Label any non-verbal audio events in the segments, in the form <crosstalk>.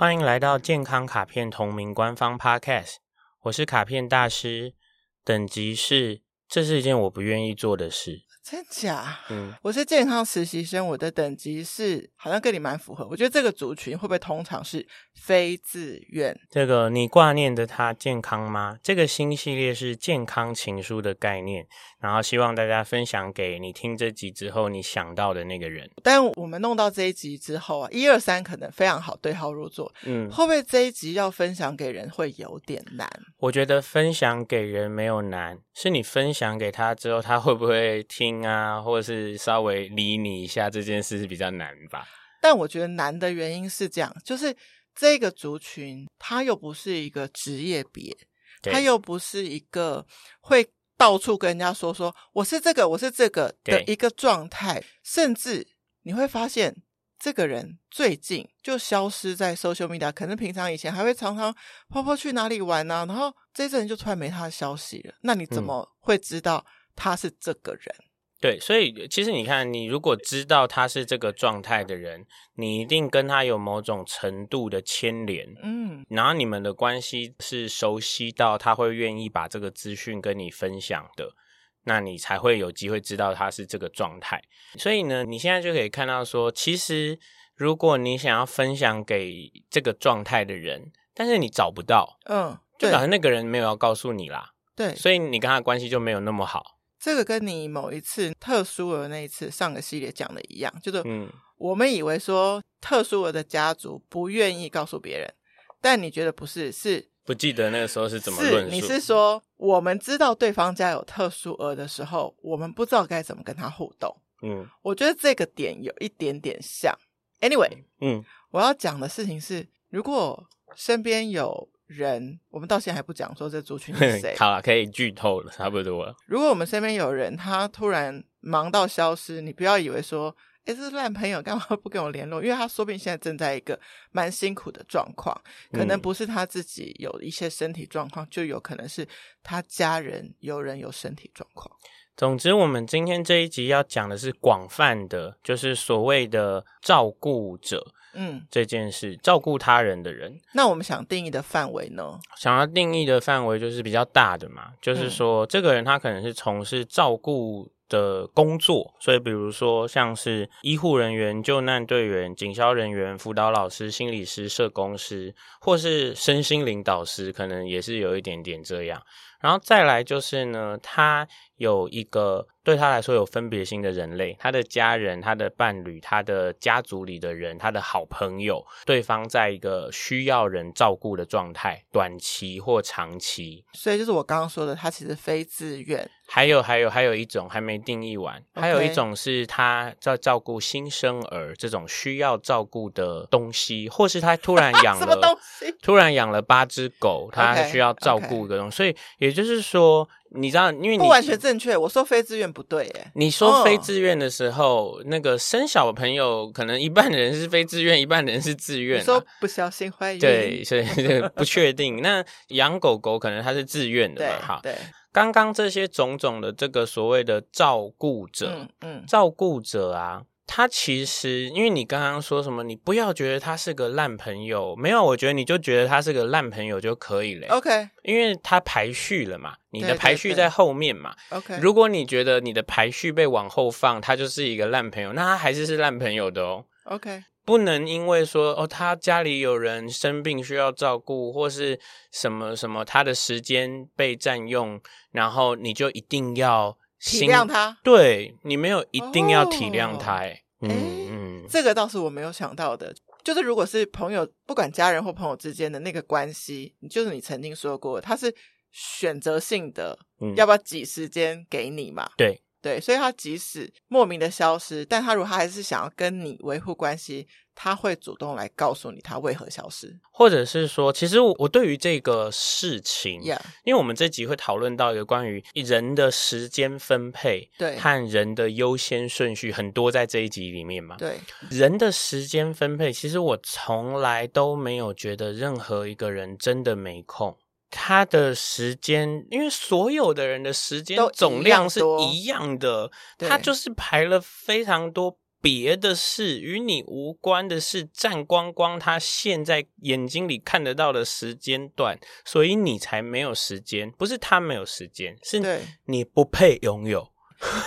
欢迎来到健康卡片同名官方 Podcast，我是卡片大师，等级是，这是一件我不愿意做的事。真假？嗯，我是健康实习生，我的等级是好像跟你蛮符合。我觉得这个族群会不会通常是非自愿？这个你挂念的他健康吗？这个新系列是健康情书的概念，然后希望大家分享给你听这集之后你想到的那个人。但我们弄到这一集之后啊，一二三可能非常好对号入座。嗯，会不会这一集要分享给人会有点难？我觉得分享给人没有难，是你分享给他之后，他会不会听？啊，或者是稍微理你一下这件事是比较难吧。但我觉得难的原因是这样，就是这个族群，它又不是一个职业别，它又不是一个会到处跟人家说说我是这个，我是这个的一个状态。甚至你会发现，这个人最近就消失在 social media，可能平常以前还会常常泡泡去哪里玩呢、啊，然后这阵就突然没他的消息了。那你怎么会知道他是这个人？嗯对，所以其实你看，你如果知道他是这个状态的人，你一定跟他有某种程度的牵连，嗯，然后你们的关系是熟悉到他会愿意把这个资讯跟你分享的，那你才会有机会知道他是这个状态。所以呢，你现在就可以看到说，其实如果你想要分享给这个状态的人，但是你找不到，嗯，就好像那个人没有要告诉你啦，对，所以你跟他关系就没有那么好。这个跟你某一次特殊儿那一次上个系列讲的一样，就是我们以为说特殊儿的家族不愿意告诉别人，但你觉得不是？是不记得那个时候是怎么论述？你是说我们知道对方家有特殊儿的时候，我们不知道该怎么跟他互动？嗯，我觉得这个点有一点点像。Anyway，嗯，我要讲的事情是，如果身边有。人，我们到现在还不讲说这族群是 <laughs> 谁。好了，可以剧透了，差不多了。如果我们身边有人，他突然忙到消失，你不要以为说，诶，这是烂朋友，干嘛不跟我联络？因为他说不定现在正在一个蛮辛苦的状况，可能不是他自己有一些身体状况，嗯、就有可能是他家人有人有身体状况。总之，我们今天这一集要讲的是广泛的，就是所谓的照顾者。嗯，这件事照顾他人的人，那我们想定义的范围呢？想要定义的范围就是比较大的嘛，就是说，这个人他可能是从事照顾的工作，所以比如说像是医护人员、救难队员、警消人员、辅导老师、心理师、社工师，或是身心灵导师，可能也是有一点点这样。然后再来就是呢，他有一个。对他来说有分别心的人类，他的家人、他的伴侣、他的家族里的人、他的好朋友，对方在一个需要人照顾的状态，短期或长期。所以就是我刚刚说的，他其实非自愿。还有还有还有一种还没定义完.还有一种是他在照顾新生儿这种需要照顾的东西，或是他突然 <laughs> 养了？突然养了八只狗，他需要照顾一个东西。所以也就是说。你知道，因为你不完全正确。我说非自愿不对，耶，你说非自愿的时候，哦、那个生小朋友可能一半的人是非自愿，一半人是自愿。你说不小心怀孕，对，所以 <laughs> 不确定。那养狗狗可能它是自愿的嘛？哈，对。刚刚这些种种的这个所谓的照顾者，嗯，嗯照顾者啊。他其实，因为你刚刚说什么，你不要觉得他是个烂朋友，没有，我觉得你就觉得他是个烂朋友就可以了。OK，因为他排序了嘛，你的排序在后面嘛。OK，如果你觉得你的排序被往后放，他就是一个烂朋友，那他还是是烂朋友的哦。OK，不能因为说哦，他家里有人生病需要照顾，或是什么什么，他的时间被占用，然后你就一定要。体谅他，对，你没有一定要体谅他，哎、哦，嗯嗯，这个倒是我没有想到的。就是如果是朋友，不管家人或朋友之间的那个关系，就是你曾经说过，他是选择性的，嗯、要不要挤时间给你嘛？对。对，所以他即使莫名的消失，但他如果他还是想要跟你维护关系，他会主动来告诉你他为何消失，或者是说，其实我我对于这个事情.因为我们这集会讨论到一个关于人的时间分配，对，和人的优先顺序很多在这一集里面嘛，对，人的时间分配，其实我从来都没有觉得任何一个人真的没空。他的时间，因为所有的人的时间总量是一样的，他就是排了非常多别的事，与你无关的事占光光他现在眼睛里看得到的时间段，所以你才没有时间。不是他没有时间，是你不配拥有。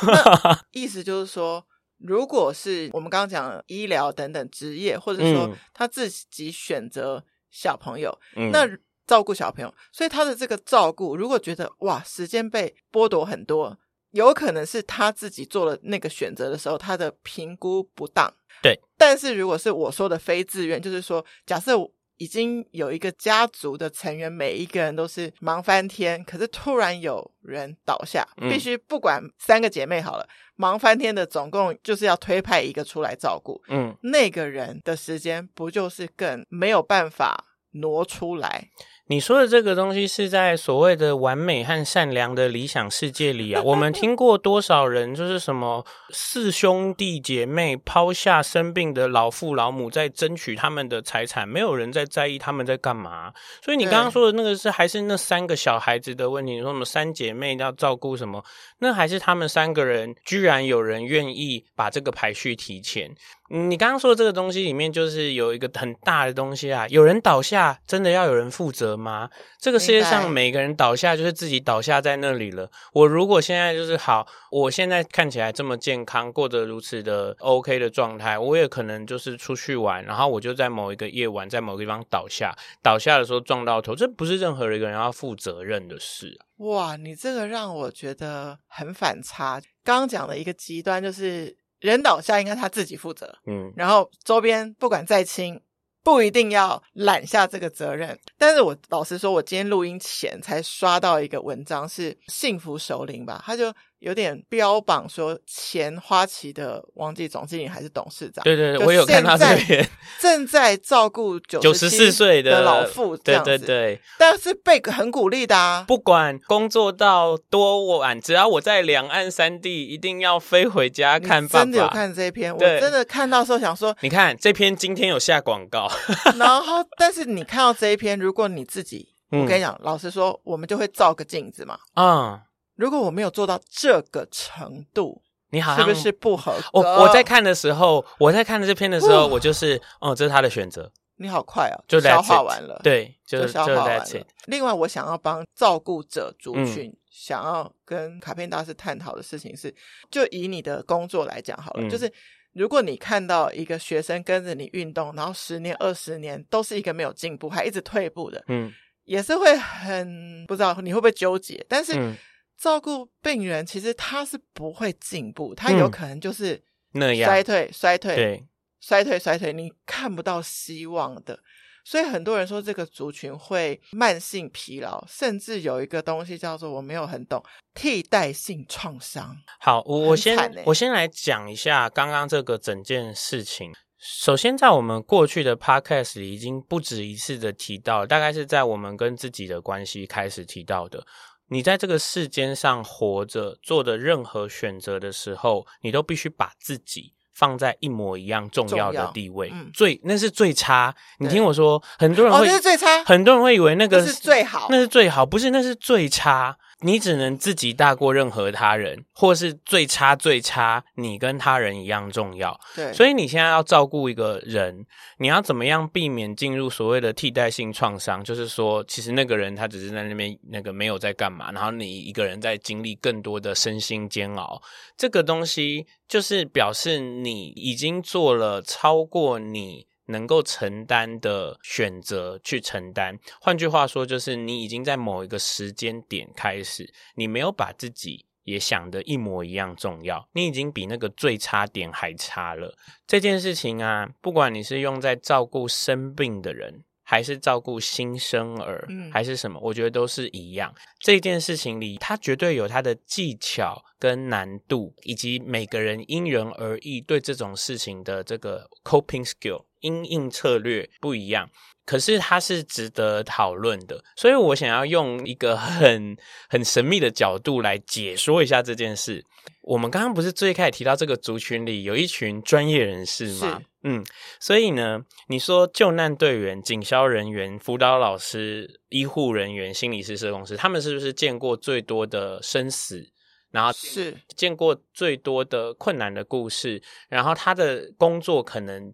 <laughs> 意思就是说，如果是我们刚刚讲医疗等等职业，或者说他自己选择小朋友，嗯、那照顾小朋友，所以他的这个照顾，如果觉得哇，时间被剥夺很多。有可能是他自己做了那个选择的时候，他的评估不当。对，但是如果是我说的非自愿，就是说，假设已经有一个家族的成员，每一个人都是忙翻天，可是突然有人倒下，嗯、必须不管三个姐妹好了，忙翻天的总共就是要推派一个出来照顾。嗯，那个人的时间不就是更没有办法挪出来？你说的这个东西是在所谓的完美和善良的理想世界里啊，<laughs> 我们听过多少人就是什么四兄弟姐妹抛下生病的老父老母在争取他们的财产，没有人在在意他们在干嘛。所以你刚刚说的那个是还是那三个小孩子的问题，你说什么三姐妹要照顾什么，那还是他们三个人居然有人愿意把这个排序提前。你刚刚说的这个东西里面，就是有一个很大的东西啊！有人倒下，真的要有人负责吗？这个世界上每个人倒下，就是自己倒下在那里了。我如果现在就是好，我现在看起来这么健康，过得如此的 OK 的状态，我也可能就是出去玩，然后我就在某一个夜晚，在某个地方倒下，倒下的时候撞到头，这不是任何一个人要负责任的事。哇，你这个让我觉得很反差。刚刚讲的一个极端就是。人倒下应该他自己负责，嗯，然后周边不管再亲，不一定要揽下这个责任。但是我老实说，我今天录音前才刷到一个文章，是幸福首领吧，他就。有点标榜说前花旗的王记总经理还是董事长，对对对，我有看他这边 <laughs> 正在照顾九十四岁的老妇，对对对，但是被很鼓励的啊，不管工作到多晚，只要我在两岸三地，一定要飞回家看爸爸。真的有看这篇，我真的看到时候想说，你看这篇今天有下广告，然后但是你看到这一篇，如果你自己，我跟你讲，老实说，我们就会照个镜子嘛，嗯。如果我没有做到这个程度，你好像是不是不合格？我我在看的时候，我在看这篇的时候，我就是，哦，这是他的选择。你好快哦，就消化完了，对，就消化完了。另外，我想要帮照顾者族群，嗯、想要跟卡片大师探讨的事情是，就以你的工作来讲好了，嗯、就是如果你看到一个学生跟着你运动，然后十年、二十年都是一个没有进步，还一直退步的，嗯，也是会很不知道你会不会纠结，但是。嗯照顾病人，其实他是不会进步，他有可能就是那样衰退、衰退、对衰退、衰退，你看不到希望的。所以很多人说这个族群会慢性疲劳，甚至有一个东西叫做我没有很懂替代性创伤。好，我我先我先来讲一下刚刚这个整件事情。首先，在我们过去的 podcast 里已经不止一次的提到，大概是在我们跟自己的关系开始提到的。你在这个世间上活着，做的任何选择的时候，你都必须把自己放在一模一样重要的地位。嗯、最那是最差。你听我说，很多人会、哦、是最差，很多人会以为那个是最好，那是最好，不是，那是最差。你只能自己大过任何他人，或是最差最差，你跟他人一样重要。对，所以你现在要照顾一个人，你要怎么样避免进入所谓的替代性创伤？就是说，其实那个人他只是在那边那个没有在干嘛，然后你一个人在经历更多的身心煎熬。这个东西就是表示你已经做了超过你。能够承担的选择去承担，换句话说，就是你已经在某一个时间点开始，你没有把自己也想的一模一样重要，你已经比那个最差点还差了。这件事情啊，不管你是用在照顾生病的人，还是照顾新生儿，嗯，还是什么，我觉得都是一样。这件事情里，它绝对有它的技巧跟难度，以及每个人因人而异对这种事情的这个 coping skill。因应策略不一样，可是它是值得讨论的，所以我想要用一个很很神秘的角度来解说一下这件事。我们刚刚不是最开始提到这个族群里有一群专业人士吗？嗯，所以呢，你说救难队员、警消人员、辅导老师、医护人员、心理师、社工师，他们是不是见过最多的生死？然后是见过最多的困难的故事，然后他的工作可能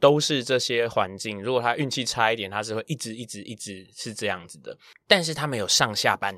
都是这些环境。如果他运气差一点，他是会一直一直一直是这样子的。但是他没有上下班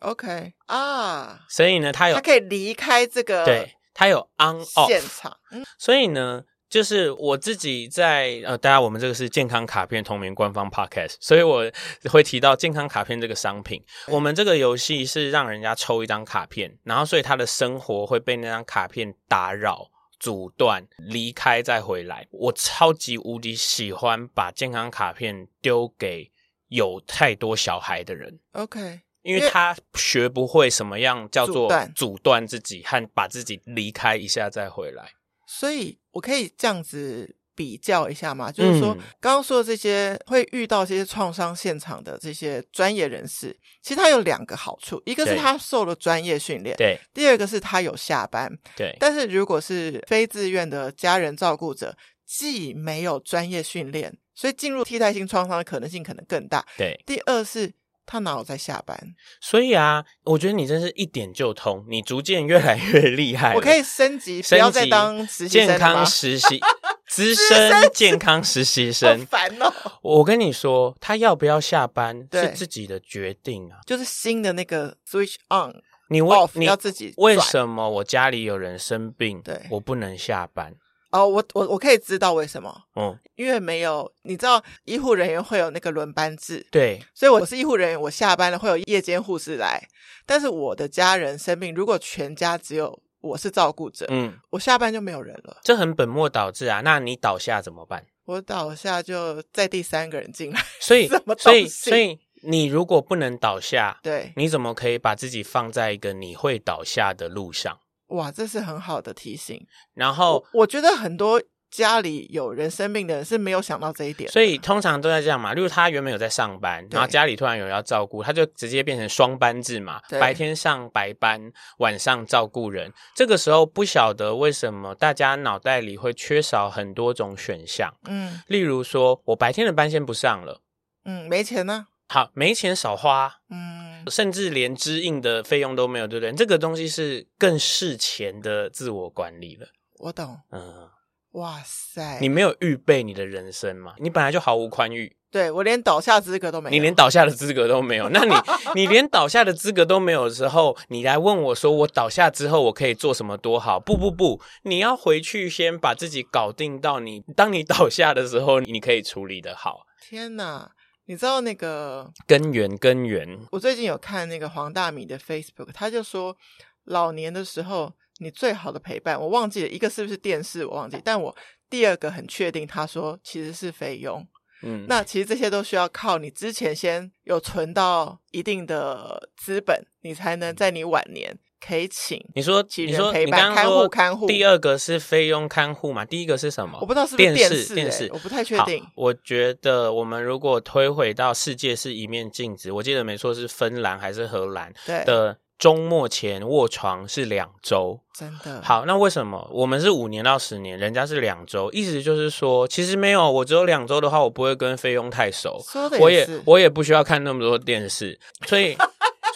，OK 啊，所以呢，他有他可以离开这个，对，他有 on off 现场，嗯，所以呢。就是我自己在呃，大家我们这个是健康卡片同名官方 podcast，所以我会提到健康卡片这个商品。我们这个游戏是让人家抽一张卡片，然后所以他的生活会被那张卡片打扰、阻断、离开再回来。我超级无敌喜欢把健康卡片丢给有太多小孩的人。OK，因为他学不会什么样叫做阻断自己和把自己离开一下再回来。所以我可以这样子比较一下吗？就是说，刚刚说的这些会遇到这些创伤现场的这些专业人士，其实他有两个好处：一个是他受了专业训练，对；第二个是他有下班，对。但是如果是非自愿的家人照顾者，既没有专业训练，所以进入替代性创伤的可能性可能更大，对。第二是。他哪有在下班？所以啊，我觉得你真是一点就通，你逐渐越来越厉害。我可以升级，不要再当实习生健康实习 <laughs> 资深健康实习生。<laughs> 烦哦！我跟你说，他要不要下班是自己的决定啊，就是新的那个 switch on，你为 off 你要自己。为什么我家里有人生病，对，我不能下班？哦，我我我可以知道为什么，嗯，因为没有，你知道医护人员会有那个轮班制，对，所以我是医护人员，我下班了会有夜间护士来，但是我的家人生病，如果全家只有我是照顾者，嗯，我下班就没有人了，这很本末倒置啊！那你倒下怎么办？我倒下就再第三个人进来，<laughs> 所以所以所以你如果不能倒下，对，你怎么可以把自己放在一个你会倒下的路上？哇，这是很好的提醒。然后我，我觉得很多家里有人生病的人是没有想到这一点，所以通常都在这样嘛。例如他原本有在上班，然后家里突然有人要照顾，他就直接变成双班制嘛，白天上白班，晚上照顾人。这个时候不晓得为什么大家脑袋里会缺少很多种选项。嗯，例如说我白天的班先不上了，嗯，没钱呢。好，没钱少花，嗯，甚至连支应的费用都没有，对不对？这个东西是更事前的自我管理了。我懂，嗯，哇塞，你没有预备你的人生嘛？你本来就毫无宽裕，对，我连倒下资格都没有，你连倒下的资格都没有。那你 <laughs> 你连倒下的资格都没有的时候，你来问我说，我倒下之后我可以做什么多好？不不不，你要回去先把自己搞定到你，当你倒下的时候，你可以处理得好。天哪！你知道那个根源？根源。我最近有看那个黄大米的 Facebook，他就说，老年的时候你最好的陪伴，我忘记了一个是不是电视，我忘记，但我第二个很确定，他说其实是菲佣。嗯，那其实这些都需要靠你之前先有存到一定的资本，你才能在你晚年。可以请你说，你说你刚刚说看护，第二个是菲佣看护嘛？第一个是什么？我不知道是电视，电视，我不太确定。我觉得我们如果推回到世界是一面镜子，我记得没错是芬兰还是荷兰的周末前卧床是两周，真的。好，那为什么我们是五年到十年，人家是两周？意思就是说，其实没有，我只有两周的话，我不会跟菲佣太熟，也，我也我也不需要看那么多电视，所以。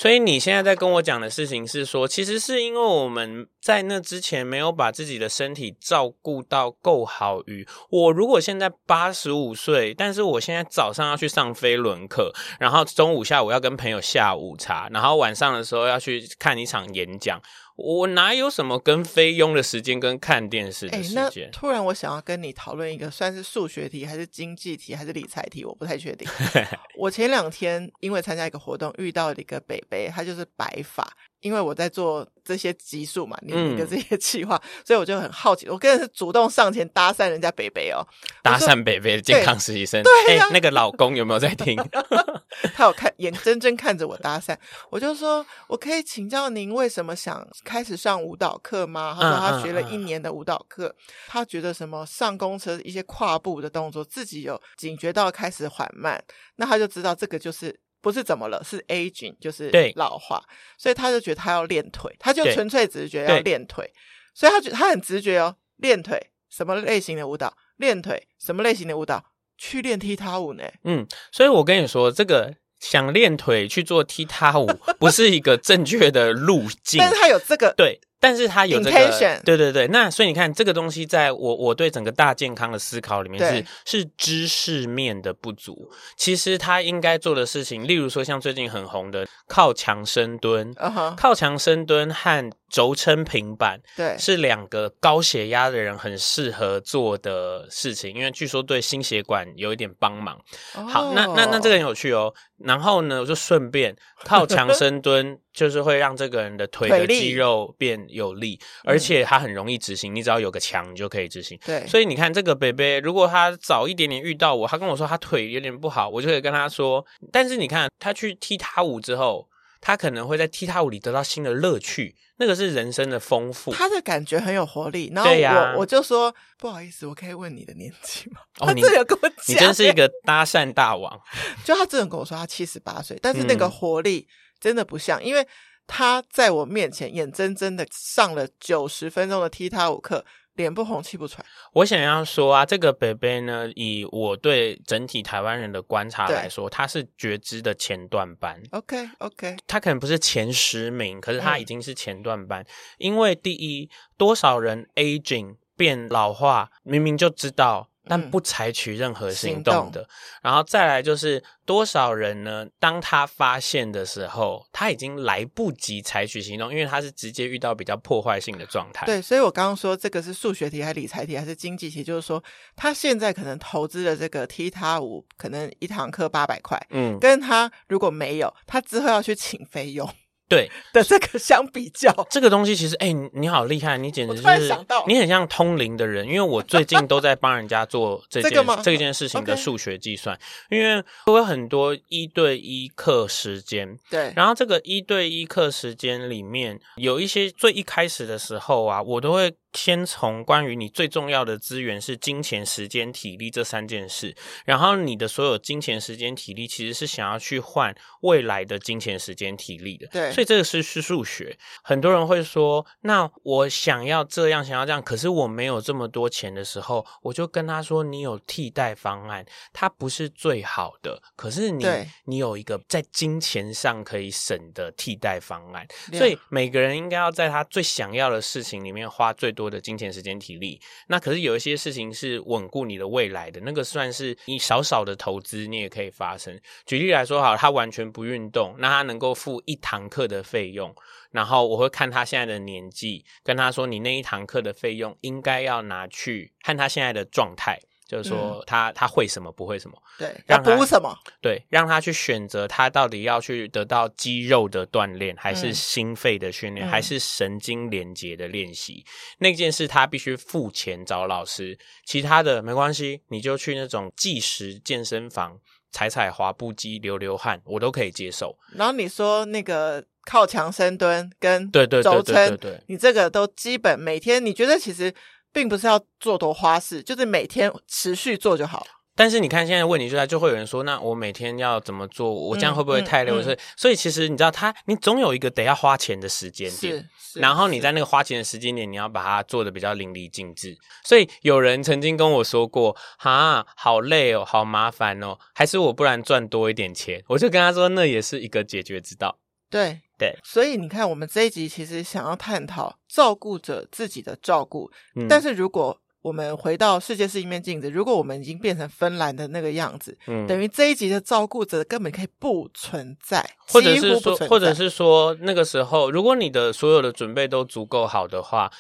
所以你现在在跟我讲的事情是说，其实是因为我们在那之前没有把自己的身体照顾到够好。与我如果现在八十五岁，但是我现在早上要去上飞轮课，然后中午下午要跟朋友下午茶，然后晚上的时候要去看一场演讲。我哪有什么跟菲佣的时间跟看电视的时间？欸，那突然我想要跟你讨论一个，算是数学题还是经济题还是理财题？我不太确定。<laughs> 我前两天因为参加一个活动，遇到了一个北北，他就是白发。因为我在做这些集数嘛，你的这些计划，嗯、所以我就很好奇。我个人是主动上前搭讪人家北北哦，搭讪北北的健康实习生。对，对啊、欸，那个老公有没有在听？<laughs> 他有看，眼睁睁看着我搭讪。我就说，我可以请教您为什么想开始上舞蹈课吗？他说他学了一年的舞蹈课，嗯嗯嗯、他觉得什么上公车一些跨步的动作，自己有警觉到开始缓慢，那他就知道这个就是。不是怎么了，是 aging，就是老化，所以他就觉得他要练腿，他就纯粹只是觉得要练腿，所以他觉得他很直觉哦，练腿什么类型的舞蹈，练腿什么类型的舞蹈，去练踢踏舞呢？嗯，所以我跟你说，这个想练腿去做踢踏舞，<laughs> 不是一个正确的路径。但是他有这个对。但是他有这个对对对，那所以你看这个东西，在我我对整个大健康的思考里面是是知识面的不足。其实他应该做的事情，例如说像最近很红的靠墙深蹲，uh -huh. 靠墙深蹲和轴承平板，对，是两个高血压的人很适合做的事情，因为据说对心血管有一点帮忙。Oh. 好，那那那这个很有趣哦。然后呢，我就顺便靠墙深蹲，就是会让这个人的腿的肌肉变有力，力而且他很容易执行。你只要有个墙，你就可以执行。对，所以你看这个北北，如果他早一点点遇到我，他跟我说他腿有点不好，我就可以跟他说。但是你看他去踢踏舞之后，他可能会在踢踏舞里得到新的乐趣，那个是人生的丰富。他的感觉很有活力。然后我、啊、我就说不好意思，我可以问你的年纪吗？哦，你有跟我讲，你真是一个搭讪大王。<laughs> 就他真的跟我说他七十八岁，但是那个活力真的不像，嗯、因为他在我面前眼睁睁的上了九十分钟的踢踏舞课。脸不红气不喘。我想要说啊，这个北北呢，以我对整体台湾人的观察来说，他是觉知的前段班。OK OK，他可能不是前十名，可是他已经是前段班。嗯、因为第一，多少人 aging 变老化，明明就知道。但不采取任何行动的，嗯、然后再来就是多少人呢？当他发现的时候，他已经来不及采取行动，因为他是直接遇到比较破坏性的状态。对，所以我刚刚说这个是数学题还是理财题还是经济题？就是说，他现在可能投资的这个踢踏舞，可能一堂课八百块，嗯，跟他如果没有，他之后要去请费用。对。<laughs> 的这个相比较，这个东西其实，哎、欸，你好厉害，你简直就是，你很像通灵的人，因为我最近都在帮人家做这件 <laughs> 这个这件事情的数学计算，因为我有很多一对一课时间，对，然后这个一对一课时间里面有一些最一开始的时候啊，我都会。先从关于你最重要的资源是金钱、时间、体力这三件事，然后你的所有金钱、时间、体力其实是想要去换未来的金钱、时间、体力的。对，所以这个是是数学。很多人会说，那我想要这样，想要这样，可是我没有这么多钱的时候，我就跟他说，你有替代方案，它不是最好的，可是你你有一个在金钱上可以省的替代方案。所以每个人应该要在他最想要的事情里面花最多。多的金钱、时间、体力，那可是有一些事情是稳固你的未来的，那个算是你少少的投资，你也可以发生。举例来说，好，他完全不运动，那他能够付一堂课的费用，然后我会看他现在的年纪，跟他说，你那一堂课的费用应该要拿去看他现在的状态。就是说他，他、嗯、他会什么，不会什么，对，让他补什么，对，让他去选择他到底要去得到肌肉的锻炼，还是心肺的训练、嗯，还是神经连接的练习、嗯。那件事他必须付钱找老师，其他的没关系，你就去那种计时健身房踩踩滑步机流流汗，我都可以接受。然后你说那个靠墙深蹲跟对对对对对，你这个都基本每天，你觉得其实。并不是要做多花式，就是每天持续做就好。但是你看现在问题就在，就会有人说，那我每天要怎么做？我这样会不会太累？所以、嗯嗯，所以其实你知道他，他你总有一个得要花钱的时间点，然后你在那个花钱的时间点，你要把它做的比较淋漓尽致。所以有人曾经跟我说过，哈，好累哦，好麻烦哦，还是我不然赚多一点钱？我就跟他说，那也是一个解决之道。对。对，所以你看，我们这一集其实想要探讨照顾者自己的照顾，嗯，但是如果我们回到世界是一面镜子，如果我们已经变成芬兰的那个样子，嗯，等于这一集的照顾者根本可以不存在，或者是说，或者是说，那个时候，如果你的所有的准备都足够好的话。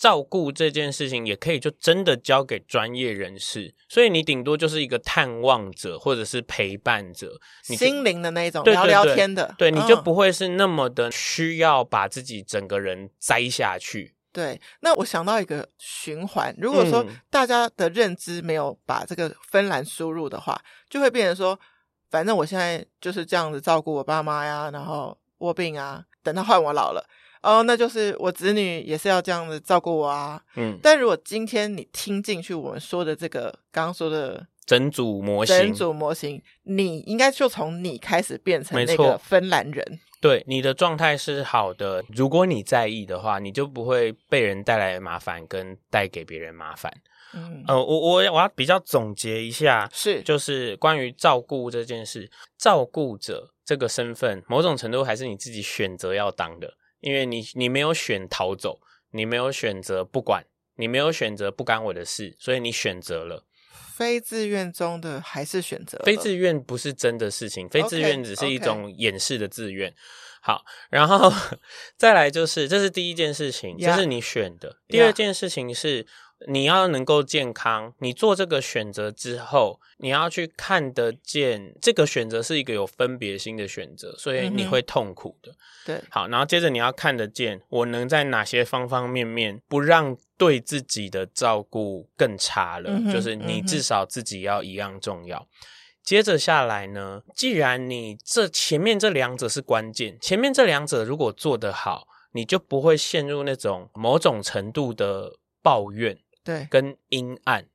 照顾这件事情也可以就真的交给专业人士，所以你顶多就是一个探望者或者是陪伴者，心灵的那种聊聊天的，对，你就不会是那么的需要把自己整个人栽下去。对，那我想到一个循环，如果说大家的认知没有把这个芬兰输入的话，就会变成说，反正我现在就是这样子照顾我爸妈呀，然后卧病啊，等他换我老了。哦，那就是我子女也是要这样子照顾我啊。嗯，但如果今天你听进去我们说的这个刚刚说的整组模型，整组模型，你应该就从你开始变成那个芬兰人。对，你的状态是好的。如果你在意的话，你就不会被人带来麻烦，跟带给别人麻烦。嗯，呃，我我我要比较总结一下，是就是关于照顾这件事，照顾者这个身份，某种程度还是你自己选择要当的，因为你你没有选逃走，你没有选择不管，你没有选择不干我的事，所以你选择了。非自愿中的还是选择？非自愿不是真的事情，非自愿只是一种掩饰的自愿。Okay, okay. 好，然后 <laughs> 再来就是，这是第一件事情，yeah, 这是你选的。第二件事情是。你要能够健康，你做这个选择之后，你要去看得见这个选择是一个有分别心的选择，所以你会痛苦的。嗯、对，好，然后接着你要看得见，我能在哪些方方面面不让对自己的照顾更差了，嗯、就是你至少自己要一样重要。嗯、接着下来呢，既然你这前面这两者是关键，前面这两者如果做得好，你就不会陷入那种某种程度的抱怨。对，跟阴暗，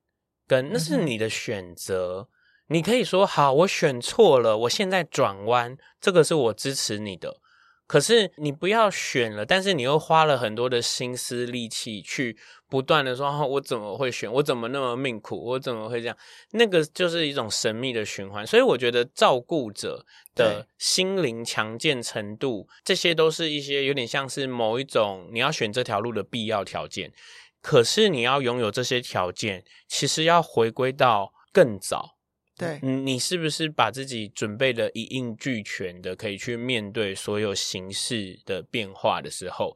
跟那是你的选择。嗯、你可以说好，我选错了，我现在转弯，这个是我支持你的。可是你不要选了，但是你又花了很多的心思力气去不断的说，哦，我怎么会选？我怎么那么命苦？我怎么会这样？那个就是一种神秘的循环。所以我觉得照顾者的心灵强健程度，这些都是一些有点像是某一种你要选这条路的必要条件。可是你要拥有这些条件，其实要回归到更早。对，你是不是把自己准备的一应俱全的，可以去面对所有形势的变化的时候？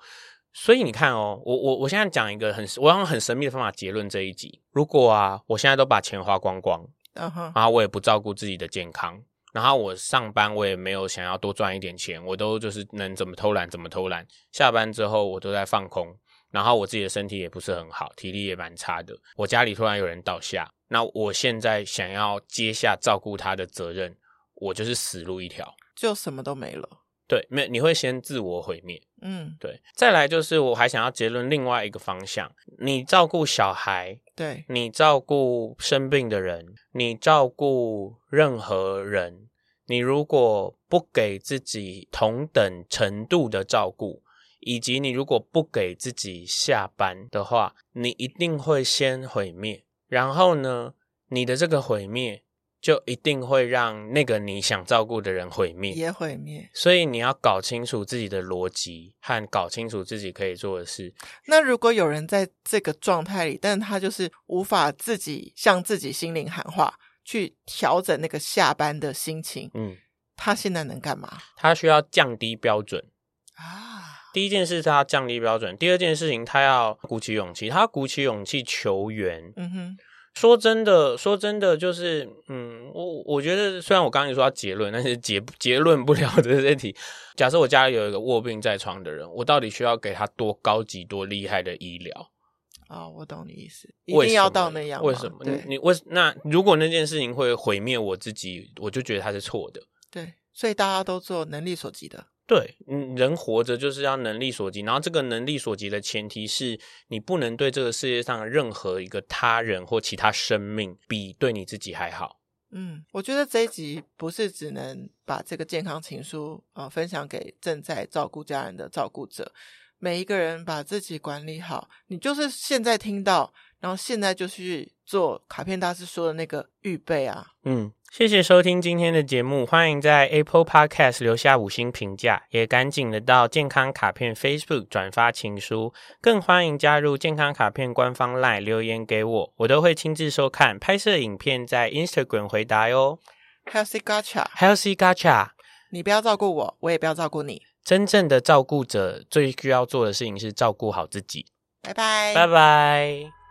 所以你看哦，我我我现在讲一个很我用很神秘的方法结论这一集。如果啊，我现在都把钱花光光，uh huh. 然后我也不照顾自己的健康，然后我上班我也没有想要多赚一点钱，我都就是能怎么偷懒怎么偷懒，下班之后我都在放空。然后我自己的身体也不是很好，体力也蛮差的。我家里突然有人倒下，那我现在想要接下照顾他的责任，我就是死路一条，就什么都没了。对，没你会先自我毁灭。嗯，对。再来就是我还想要结论另外一个方向：你照顾小孩，对，你照顾生病的人，你照顾任何人，你如果不给自己同等程度的照顾。以及你如果不给自己下班的话，你一定会先毁灭。然后呢，你的这个毁灭就一定会让那个你想照顾的人毁灭，也毁灭。所以你要搞清楚自己的逻辑和搞清楚自己可以做的事。那如果有人在这个状态里，但是他就是无法自己向自己心灵喊话，去调整那个下班的心情，嗯，他现在能干嘛？他需要降低标准啊。第一件事是他要降低标准，第二件事情他要鼓起勇气，他鼓起勇气求援。嗯哼，说真的，说真的，就是嗯，我我觉得虽然我刚刚说要结论，但是结结论不了的这题。<laughs> 假设我家里有一个卧病在床的人，我到底需要给他多高级、多厉害的医疗？啊、哦，我懂你意思，一定要到那样？为什么？你为那如果那件事情会毁灭我自己，我就觉得他是错的。对，所以大家都做能力所及的。对，嗯，人活着就是要能力所及，然后这个能力所及的前提是你不能对这个世界上任何一个他人或其他生命比对你自己还好。嗯，我觉得这一集不是只能把这个健康情书呃分享给正在照顾家人的照顾者，每一个人把自己管理好，你就是现在听到，然后现在就去做卡片大师说的那个预备啊，嗯。谢谢收听今天的节目，欢迎在 Apple Podcast 留下五星评价，也赶紧的到健康卡片 Facebook 转发情书，更欢迎加入健康卡片官方 LINE 留言给我，我都会亲自收看，拍摄影片在 Instagram 回答哟。Healthy Gacha，Healthy Gacha，你不要照顾我，我也不要照顾你。真正的照顾者最需要做的事情是照顾好自己。拜拜，拜拜。